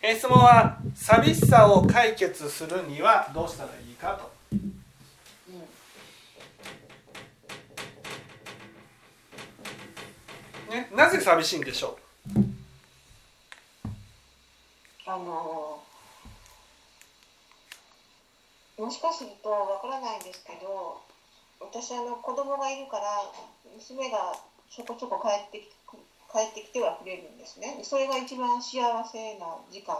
え質問は寂しさを解決するにはどうしたらいいかと。ね、なぜ寂しいんでしょう？あのもしかするとわからないんですけど私あの子供がいるから娘がちょこちょこ帰ってきて帰ってきてはくれるんですね。それが一番幸せな時間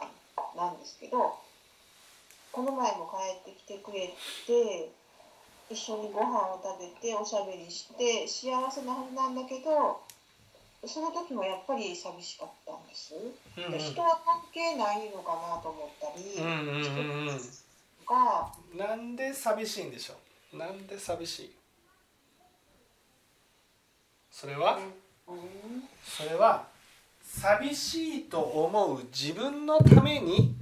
なんですけどこの前も帰ってきてくれて一緒にご飯を食べておしゃべりして幸せなはずなんだけどその時もやっぱり寂しかったんです。うんうん、で人は関係ないのかなと思ったり、うんうんうん、がなんで寂しいんでしょう？なんで寂しい？それは、うん、それは寂しいと思う自分のために。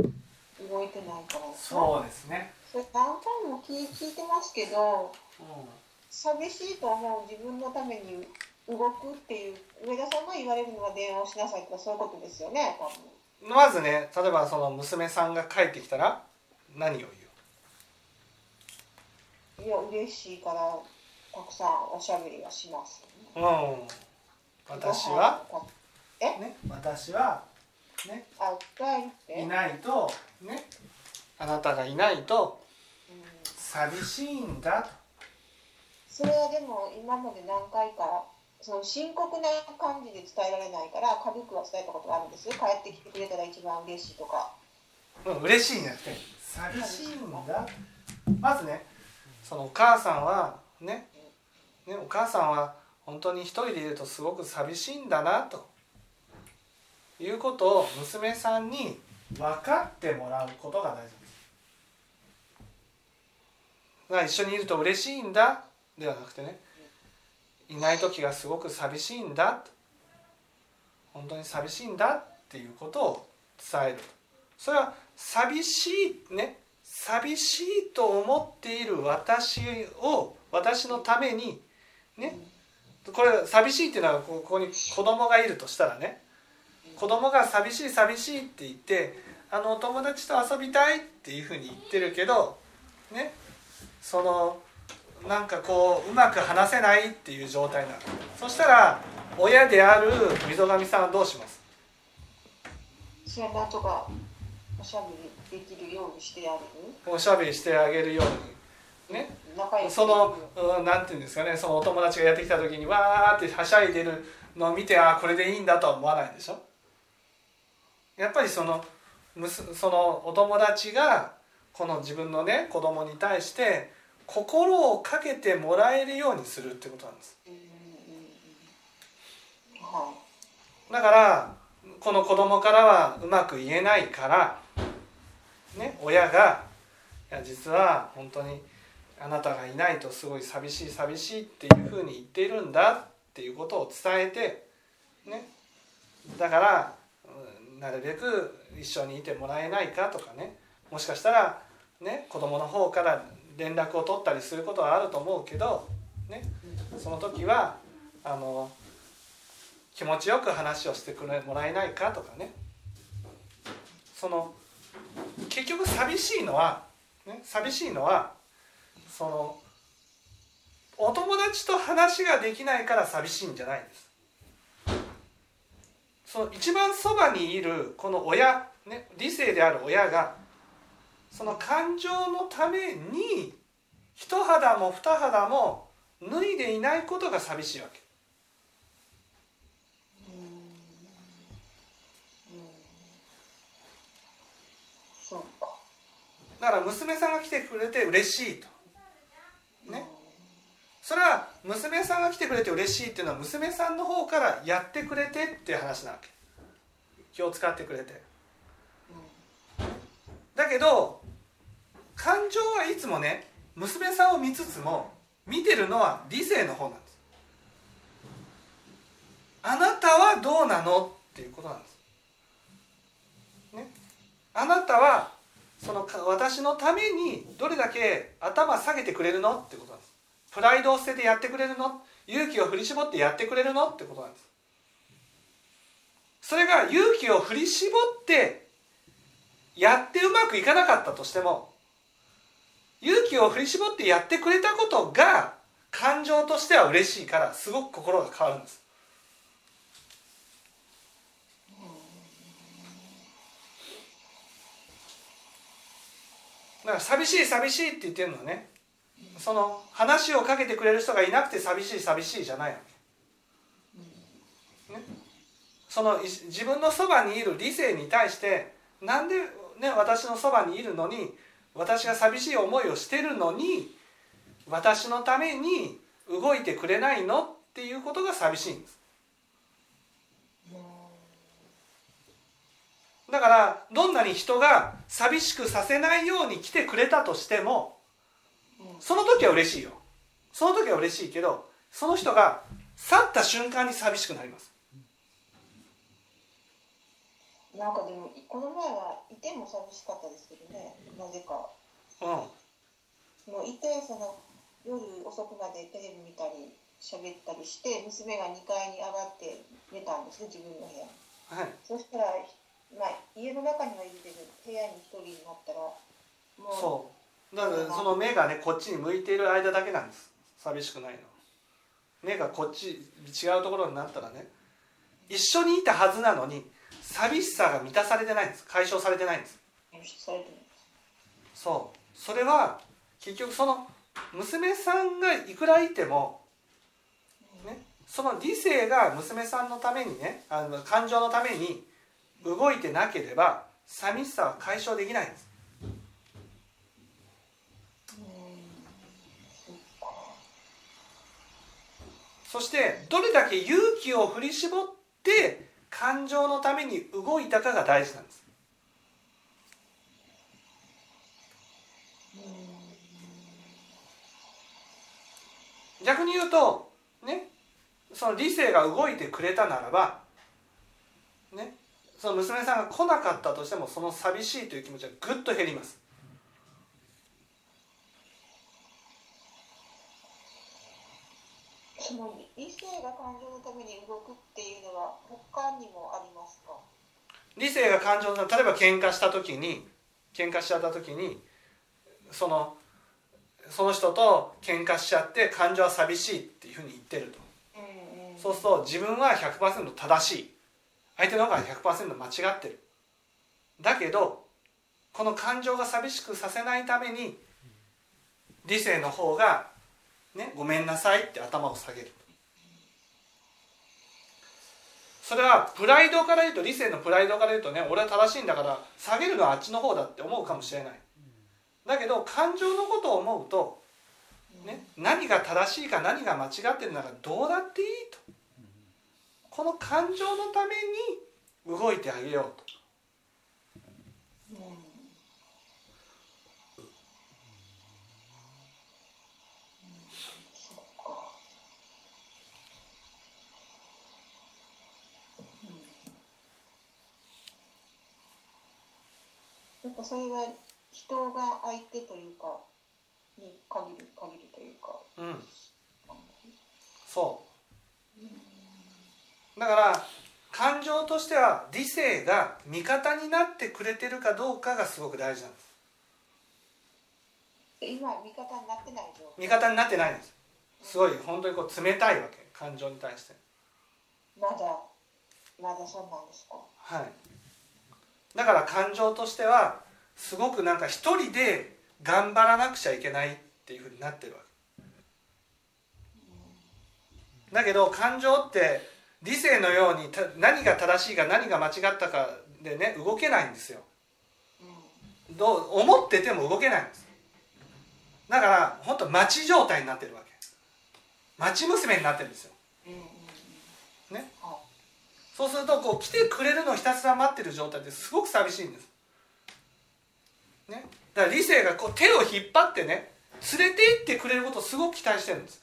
動いてないからそうですね。それ何回も聞聞いてますけど、うん、寂しいと思う自分のために動くっていう上田さんが言われるのは電話をしなさいとかそういうことですよね多分。まずね例えばその娘さんが帰ってきたら何を言う？いや嬉しいからたくさんおしゃべりはします、ね、うん私はえ、ね、私はねあいないとねあなたがいないと寂しいんだと、それはでも今まで何回かその深刻な感じで伝えられないから軽くは伝えたことがあるんですよ。帰ってきてくれたら一番嬉しいとか。うん嬉しいんじゃなくて。寂しいんだ。まずねそのお母さんはねねお母さんは本当に一人でいるとすごく寂しいんだなと。いうことを娘さんに分かってもらうことが大事です。だから一緒にいると嬉しいんだではなくてね。いない時がすごく寂しいんだ。本当に寂しいんだっていうことを伝える。それは寂しいね。寂しいと思っている私を私のためにね。これ寂しいっていうのはここに子供がいるとしたらね。子供が寂しい寂しいって言ってあのお友達と遊びたいっていうふうに言ってるけどね。そのなんかこううまく話せないっていう状態なの。そしたら親である溝上さんはどうします？それなんとかおしゃべりできるようにしてあげる？おしゃべりしてあげるようにね。そのなんていうんですかね。そのお友達がやってきた時にわーってはしゃいでるのを見てあこれでいいんだとは思わないでしょ。やっぱりそのそのお友達がこの自分のね子供に対して心をかけてもらえるようにするってことなんです。だからこの子供からはうまく言えないからね親が「いや実は本当にあなたがいないとすごい寂しい寂しい」っていうふうに言っているんだっていうことを伝えてね。だからなるべく一緒にいてもらえないかとかね。もしかしたらね子供の方から連絡を取ったりすることはあると思うけど、ね、その時はあの気持ちよく話をしてくれもらえないかとかね。その結局寂しいのは、ね、寂しいのはそのお友達と話ができないから寂しいんじゃないんです。その一番そばにいるこの親、ね、理性である親がその感情のために一肌も二肌も脱いでいないことが寂しいわけ。だから娘さん。が来てくれて嬉しいと。ね。それは娘さんが来てくれて嬉しいっていうのは娘さんの方からやってくれてっていう話なわけ。気を使ってくれて。だけど感情はいつもね娘さんを見つつも見てるのは理性の方なんですあなたはどうなの？っていうことなんです、ね、あなたはその私のためにどれだけ頭下げてくれるのってことなんです。プライドを捨ててやってくれるの？勇気を振り絞ってやってくれるのってことなんです。それが勇気を振り絞ってやってうまくいかなかったとしても勇気を振り絞ってやってくれたことが感情としては嬉しいからすごく心が変わるんです。だから寂しい寂しいって言ってるのはね。その話をかけてくれる人がいなくて寂しい寂しいじゃないわけ、ね、その自分のそばにいる理性に対してなんで、ね、私のそばにいるのに私が寂しい思いをしてるのに私のために動いてくれないのっていうことが寂しいんです。だからどんなに人が寂しくさせないように来てくれたとしてもその時は嬉しいよ。その時は嬉しいけどその人が去った瞬間に寂しくなります。なんかでもこの前はいても寂しかったですけどね。なぜか。うん。もういてその夜遅くまでテレビ見たり喋ったりして娘が2階に上がって寝たんですね自分の部屋。にはい。そしたら、まあ、家の中にはいるけど部屋に一人になったらもうそう。だからその目がねこっちに向いている間だけなんです寂しくないの。目がこっち違うところになったらね。一緒にいたはずなのに寂しさが満たされてないんです。解消されてないんです。そう。それは結局その娘さんがいくらいても、ね、その理性が娘さんのためにねあの感情のために動いてなければ寂しさは解消できないんです。そっかそしてどれだけ勇気を振り絞って感情のために動いたかが大事なんです。逆に言うとねその理性が動いてくれたならばねその娘さんが来なかったとしてもその寂しいという気持ちはぐっと減ります。その理性が感情のために動くっていうのは他にもありますか？理性が感情の例えば喧嘩した時に喧嘩しちゃった時にそのその人と喧嘩しちゃって感情は寂しいっていうふうに言ってると。うんうんそうすると自分は100%正しい相手の方が100%間違ってる。だけどこの感情が寂しくさせないために理性の方が「ね、ごめんなさい」って頭を下げる。それはプライドから言うと理性のプライドから言うとね俺は正しいんだから下げるのはあっちの方だって思うかもしれない。だけど感情のことを思うと、ね、何が正しいか何が間違ってるならどうだっていいと。この感情のために動いてあげようと。なんかそれは人が相手というかに限る限るというか。うん。そうだから感情としては理性が味方になってくれてるかどうかがすごく大事なんです。で今味方になってない味方になってないんです。すごい本当にこう冷たいわけ。感情に対して。まだまだそうなんですか？はい。だから感情としてはすごくなんか一人で頑張らなくちゃいけないっていうふうになってるわけ。だけど感情って理性のようにた何が正しいか何が間違ったかでね動けないんですよ。うん。どう思ってても動けないんです。だから本当待ち状態になってるわけ。待ち娘になってるんですよ。ね。はそうするとこう来てくれるのをひたすら待ってる状態ってすごく寂しいんです。ね、だから理性がこう手を引っ張ってね連れて行ってくれることをすごく期待してるんです。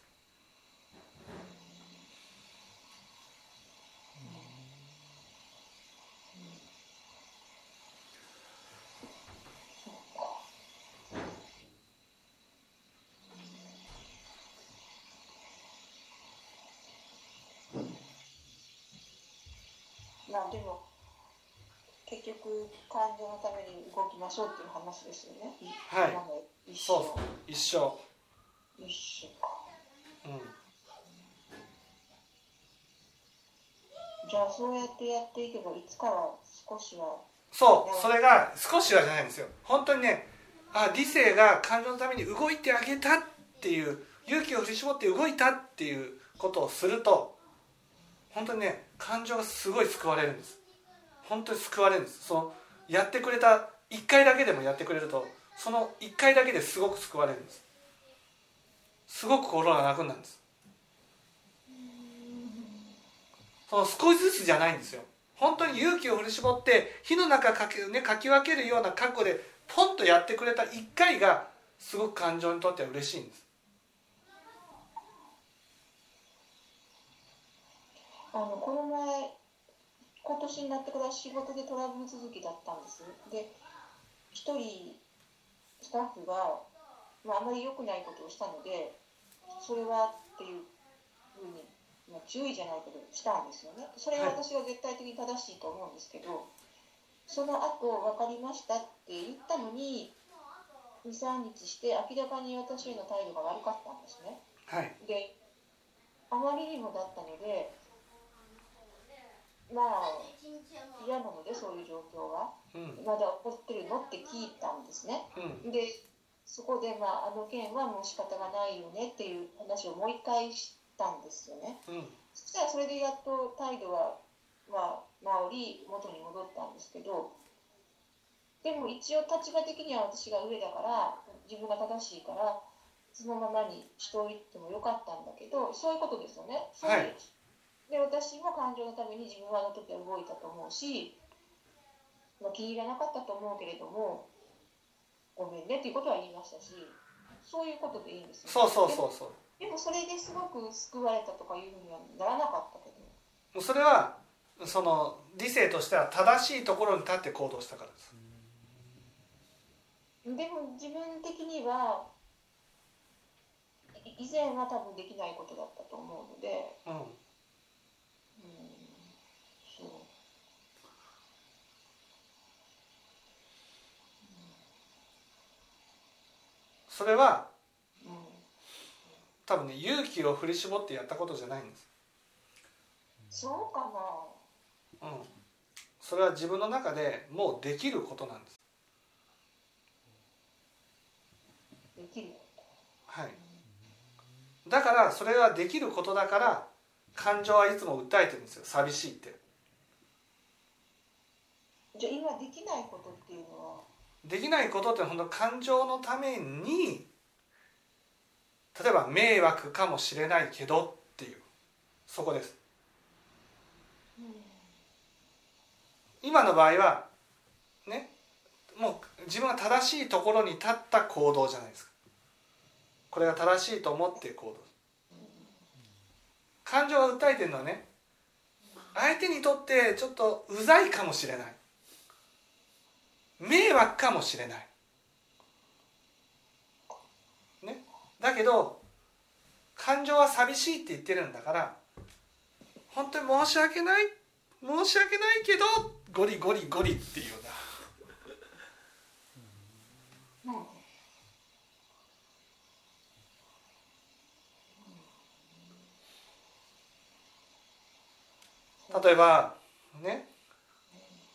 まあでも結局局感情のために動きましょうっていう話ですよね。はい。一う。一生。一生か。うん。じゃあそうやってやっていけばいつかは少しは。そう。それが少しはじゃないんですよ。本当にねあ理性が感情のために動いてあげたっていう勇気を振り絞って動いたっていうことをすると本当にね感情がすごい救われるんです。本当に救われるんです。そのやってくれた1回だけでもやってくれるとその1回だけですごく救われるんです。すごく心が楽になるんです。その少しずつじゃないんですよ。本当に勇気を振り絞って火の中かけ、ね、かき分けるような覚悟でポンとやってくれた1回がすごく感情にとっては嬉しいんです。あのこの今年になってから仕事でトラブル続きだったんです。で一人スタッフが、まあ、あまり良くないことをしたのでそれはっていうふうに、まあ、注意じゃないけどしたんですよね。それは私は絶対的に正しいと思うんですけど、その後分かりましたって言ったのに23日して明らかに私への態度が悪かったんですね。はい。であまりにもだったのでまあ嫌なのでそういう状況はうんまだ起こってるのって聞いたんですねうんでそこで、まあ、あの件はもう仕方がないよねっていう話をもう一回したんですよねうんそしたらそれでやっと態度は、まあ、治り元に戻ったんですけどでも一応立場的には私が上だから自分が正しいからそのままにしておいてもよかったんだけどそういうことですよね。そうはいで私も感情のために自分はあの時は動いたと思うし、まあ、気に入らなかったと思うけれどもごめんねっていうことは言いましたしそういうことでいいんですよ、そうそうそうそう。でもそれですごく救われたとかいうふうにはならなかったけど。もうそれはその理性としては正しいところに立って行動したからです。でも自分的にはい以前は多分できないことだったと思うので、うんうん、そうそれはうん多分ね勇気を振り絞ってやったことじゃないんです。そうかな。うん。それは自分の中でもうできることなんです。できる。はい。だからそれはできることだから感情はいつも訴えてるんですよ。寂しいって。じゃあ今できないことっていうのはできないことって本当感情のために例えば迷惑かもしれないけどっていうそこです。今の場合はねもう自分が正しいところに立った行動じゃないですか。これが正しいと思って行動。感情が訴えてるのはね相手にとってちょっとうざいかもしれない。迷惑かもしれない。ね。だけど感情は寂しいって言ってるんだから本当に申し訳ない申し訳ないけどゴリゴリゴリっていうな。例えばね。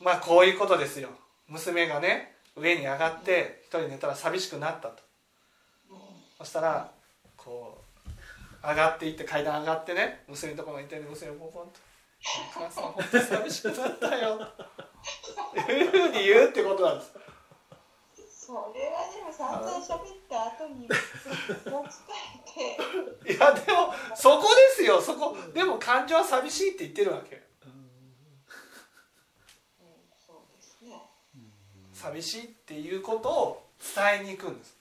まあこういうことですよ。娘がね上に上がって一人寝たら寂しくなったと。そしたらこう上がっていって階段上がってね娘のところにいて娘をポンポンと「お母さん本当に寂しくなったよ」っていうふうに言うってことなんです。それはでも散々喋った後に持ち帰って。いやでもそこですよ。そこでも感情は寂しいって言ってるわけうんそうですね寂しいっていうことを伝えに行くんです。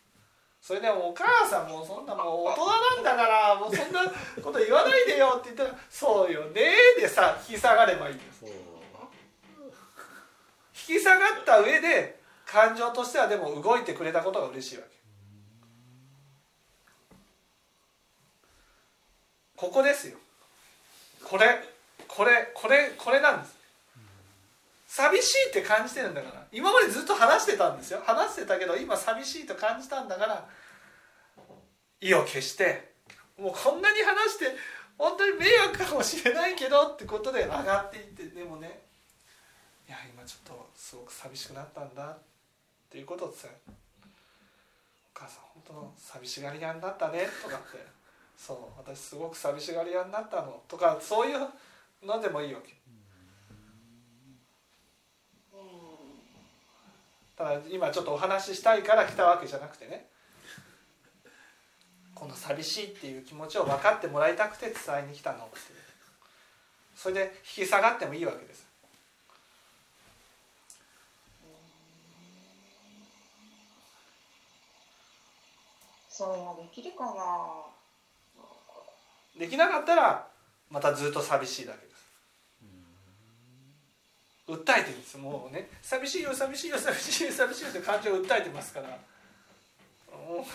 それでお母さんもそんなもう大人なんだからもうそんなこと言わないでよって言ったら「そうよね」でさ引き下がればいいんです。引き下がった上で感情としてはでも動いてくれたことが嬉しいわけ。ここですよ。これこれこれこれなんです。寂しいって感じてるんだから。今までずっと話してたんですよ。話してたけど今寂しいと感じたんだから意を決してもうこんなに話して本当に迷惑かもしれないけどってことで上がっていってでもねいや今ちょっとすごく寂しくなったんだっていうことを伝えお母さん本当寂しがり屋になったねとかってそう私すごく寂しがり屋になったのとかそういうのでもいいわけ。ただ今ちょっとお話ししたいから来たわけじゃなくてね。この寂しいっていう気持ちを分かってもらいたくて伝えに来たのっていう。それで引き下がってもいいわけです。そできるかな。できなかったらまたずっと寂しいだけ訴えてるんですもうね。寂しいよ寂しいよ寂しいよ寂しいよって感情を訴えてますから。も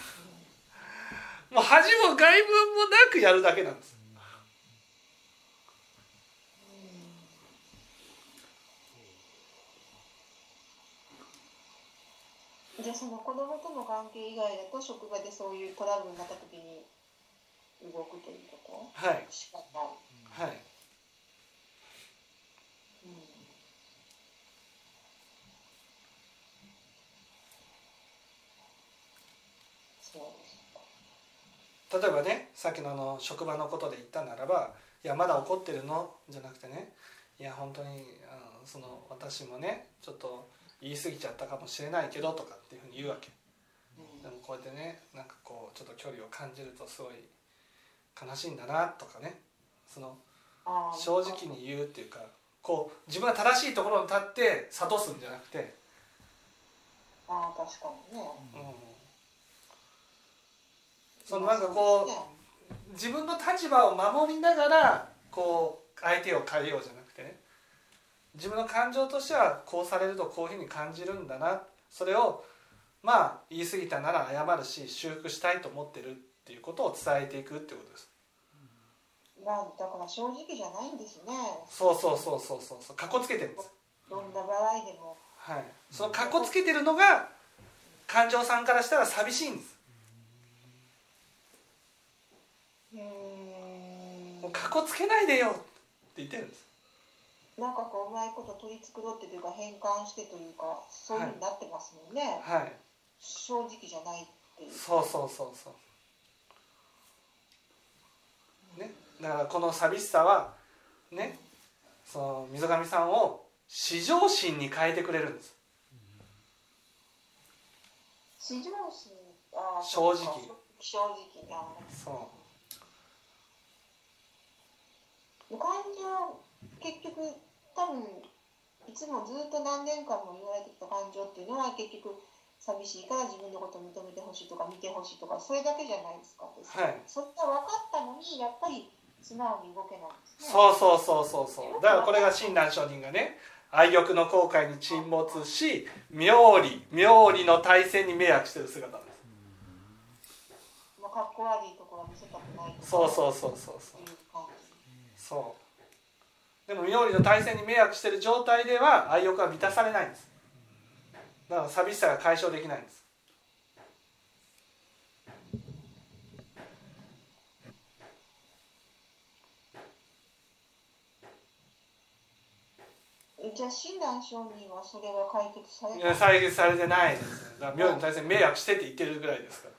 う恥も外文もなくやるだけなんです。じゃあその子供との関係以外だと職場でそういうトラブルになった時に動くということ？はい、はいうんそうですか例えばねさっきのあの職場のことで言ったならば「いやまだ怒ってるの?」じゃなくてね「いや本当にあのその私もねちょっと言い過ぎちゃったかもしれないけど」とかっていうふうに言うわけ。うん。でもこうやってねなんかこうちょっと距離を感じるとすごい悲しいんだなとかね。その正直に言うっていうかこう自分が正しいところに立って諭すんじゃなくて、あー確かにね。うん、そのなんかこう自分の立場を守りながらこう相手を変えようじゃなくてね。自分の感情としてはこうされるとこういうふうに感じるんだな。それをまあ言い過ぎたなら謝るし修復したいと思ってるっていうことを伝えていくってことです。まあだから正直じゃないんですね。そうそうそうそうそうそう。かっこつけてるんです。どんな場合でも。はい。そのかっこつけてるのが感情さんからしたら寂しいんですうーんもうかっこつけないでよって言ってるんです。なんかこううまいこと取り繕ってというか変換してというかそういうふうになってますもんね、はい。正直じゃないっていう。そうそうそうそう。ね。だからこの寂しさはねその溝上さんを至上心に変えてくれるんです。至上心？あー正直。そう感情結局多分いつもずっと何年間も言われてきた感情っていうのは結局寂しいから自分のことを認めてほしいとか見てほしいとかそれだけじゃないですか、はい。そんな分かったのにやっぱり素直に動けないそうそうそうそうそう。だからこれが親鸞上人がね愛欲の航海に沈没し妙理妙理の体制に迷惑してる姿です。まあ、かっこ悪いところは見せたくないそうそうそうそうそういう。感そう。でも妙理の体制に迷惑してる状態では愛欲は満たされないんです。だから寂しさが解消できないんです。じじゃあ親鸞上人はそれは解決されいたや再現されてないです。ねだから妙理に対して迷惑してって言ってるぐらいですから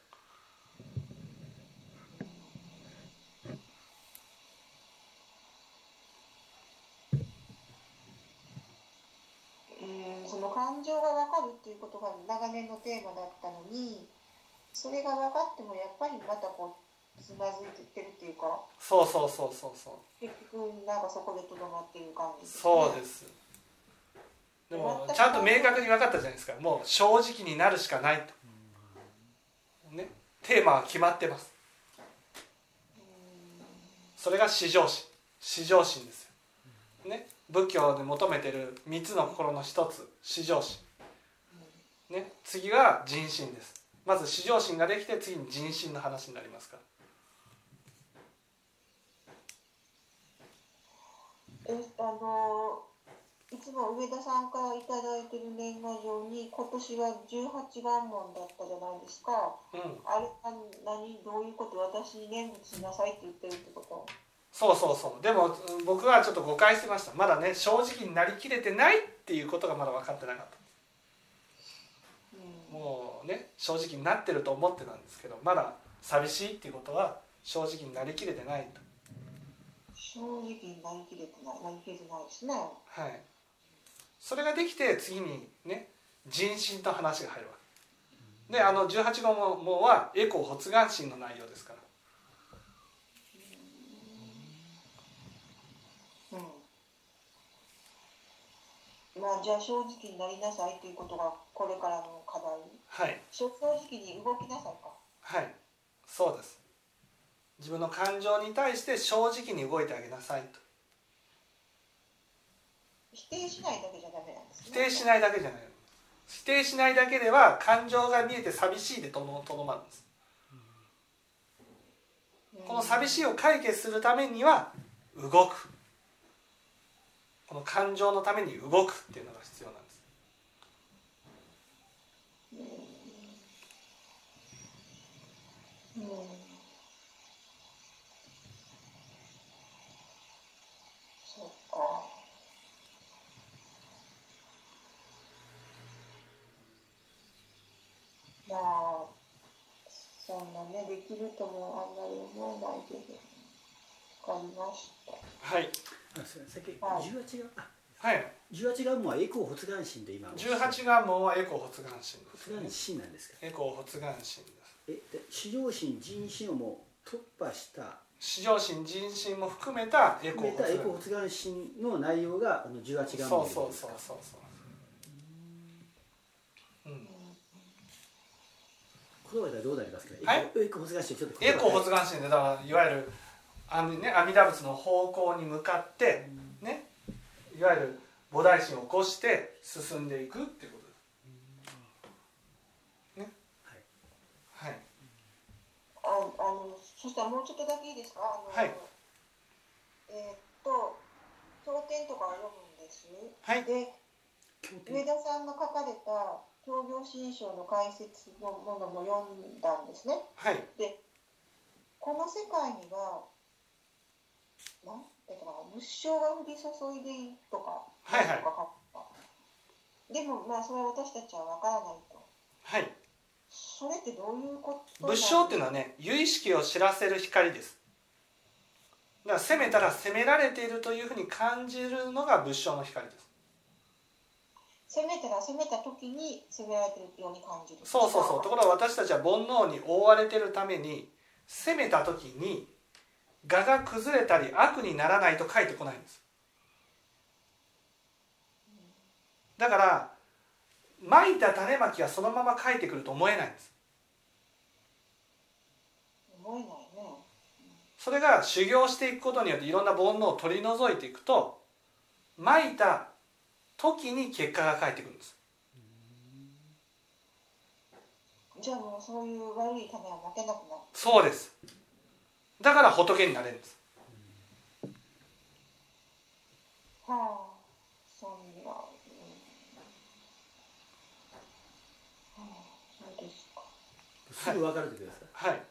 うんその感情が分かるっていうことが長年のテーマだったのにそれが分かってもやっぱりまたこうつまずいていってるっていうかそうそうそうそうそう。結局なんかそこでとどまっている感じそうです。でもちゃんと明確に分かったじゃないですか。もう正直になるしかないと。ね。テーマは決まってます。それが至上心。至上心ですよ、ね、仏教で求めてる3つの心の一つ至上心、ね、次は人心です。まず至上心ができて次に人心の話になりますから。えあのいつも上田さんからいただいてる年賀状に今年は18願文だったじゃないですか。うん。あれは何どういうこと？私に念仏しなさいって言ってるってこと？そうそうそう。でもうん僕はちょっと誤解してました。まだね正直になりきれてないっていうことがまだ分かってなかった。うん。もうね正直になってると思ってたんですけどまだ寂しいっていうことは正直になりきれてないと。正直になりきれてない。なりきれてないですね。はい。それができて次にね人心と話が入るわけ。であの18号ももはエコ発願心の内容ですからうんまあじゃあ正直になりなさいということがこれからの課題。はい。正直に動きなさいか。はい。そうです。自分の感情に対して正直に動いてあげなさいと。否定しないだけじゃダメなんですね。否定しないだけじゃない。否定しないだけでは感情が見えて寂しいでとどとどまるんです。この寂しいを解決するためには動くこの感情のために動くっていうのが必要なんです。そっか。まあそんなねできるともあんまり思えないけど。わかりました。はい。あすいません。さっきはい18願あはい。18願文はエコー発願心で今。18願文はエコ発願心です。発願心なんですか？エコ発願心です。えで至上心人心をもう突破した。至上心人心も含めたエコ含めたエコー発発願心の内容があの18願願そうそうそうそうそううん。言葉ではどうなりますか？ね、はい。エコエコ発願心ちょっとエコ発願心でだからいわゆるあの、ね、阿弥陀仏の方向に向かってねいわゆる菩提心を起こして進んでいくっていうこと。ですね。はい。ああのそしたらもうちょっとだけいいですか？あの、はい。えーっと経典とかを読むんですはい。で上田さんが書かれた教行新書の解説のものも読んだんですね。はい。でこの世界にはなんていうかな仏性が降り注いでいるとかはいはい。でもまあそれは私たちは分からないと。はい。それってどういうこと仏性っていうのはね由意識を知らせる光です。だから攻めたら攻められているというふうに感じるのが仏性の光です。攻めたら攻めた時に攻められてるように感じる。そうそうそう。ところが私たちは煩悩に覆われてるために攻めた時に我が崩れたり悪にならないと書いてこないんです。だからまいた種まきがそのまま書いてくると思えないんです。それが修行していくことによっていろんな煩悩を取り除いていくとまいた時に結果が返ってくるんです。じゃあもうそういう悪い種は負けなくなる。そうですだから仏になれるんです。はあそういうのは、あ、そうですか。すぐ分かるってことですか、はい。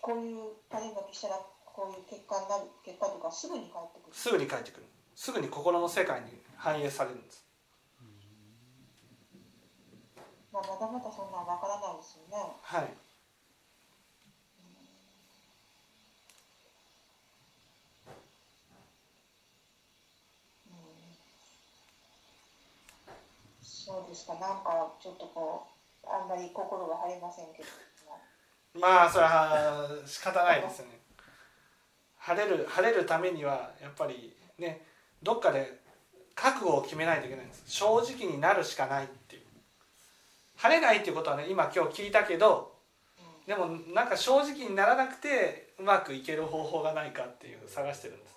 こういう種まきしたらこういう結果になる結果とかすぐに返ってくる。すぐに返ってくる。すぐに心の世界に反映されるんです。まあ、まだまだそんなんわからないですよね。はいですか。なんかちょっとこうあんまり心が晴れませんけど。まあそれは仕方ないですよね。晴れる晴れるためにはやっぱりねどっかで覚悟を決めないといけないんです。正直になるしかないっていう。晴れないっていうことはね今今日聞いたけどうでもなんか正直にならなくてうまくいける方法がないかっていう探してるんです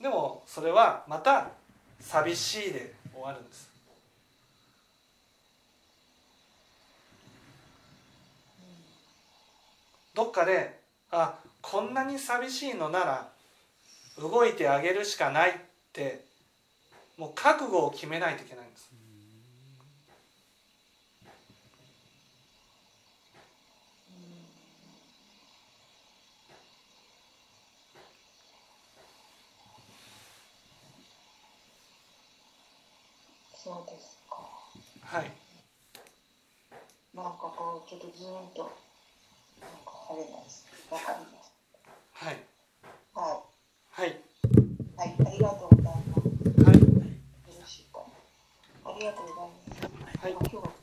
でもそれはまた寂しいで終わるんです。どっかであこんなに寂しいのなら動いてあげるしかないってもう覚悟を決めないといけないんです。そうですか。はい。なんかこうちょっとずーとなんか晴れないです。わかります。はい。はい。はい。はい。ありがとうございます。はい。よろしいかありがとうございます。はい、はい